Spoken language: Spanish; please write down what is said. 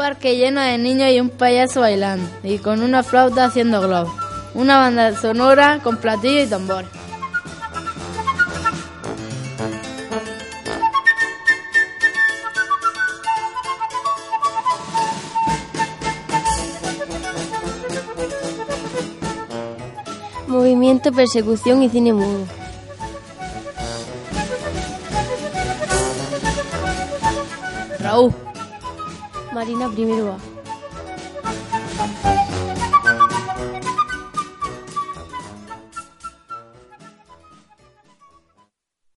parque lleno de niños y un payaso bailando, y con una flauta haciendo globos. Una banda sonora con platillo y tambor. Movimiento, persecución y cine mudo. Raúl. Marina Primerúa.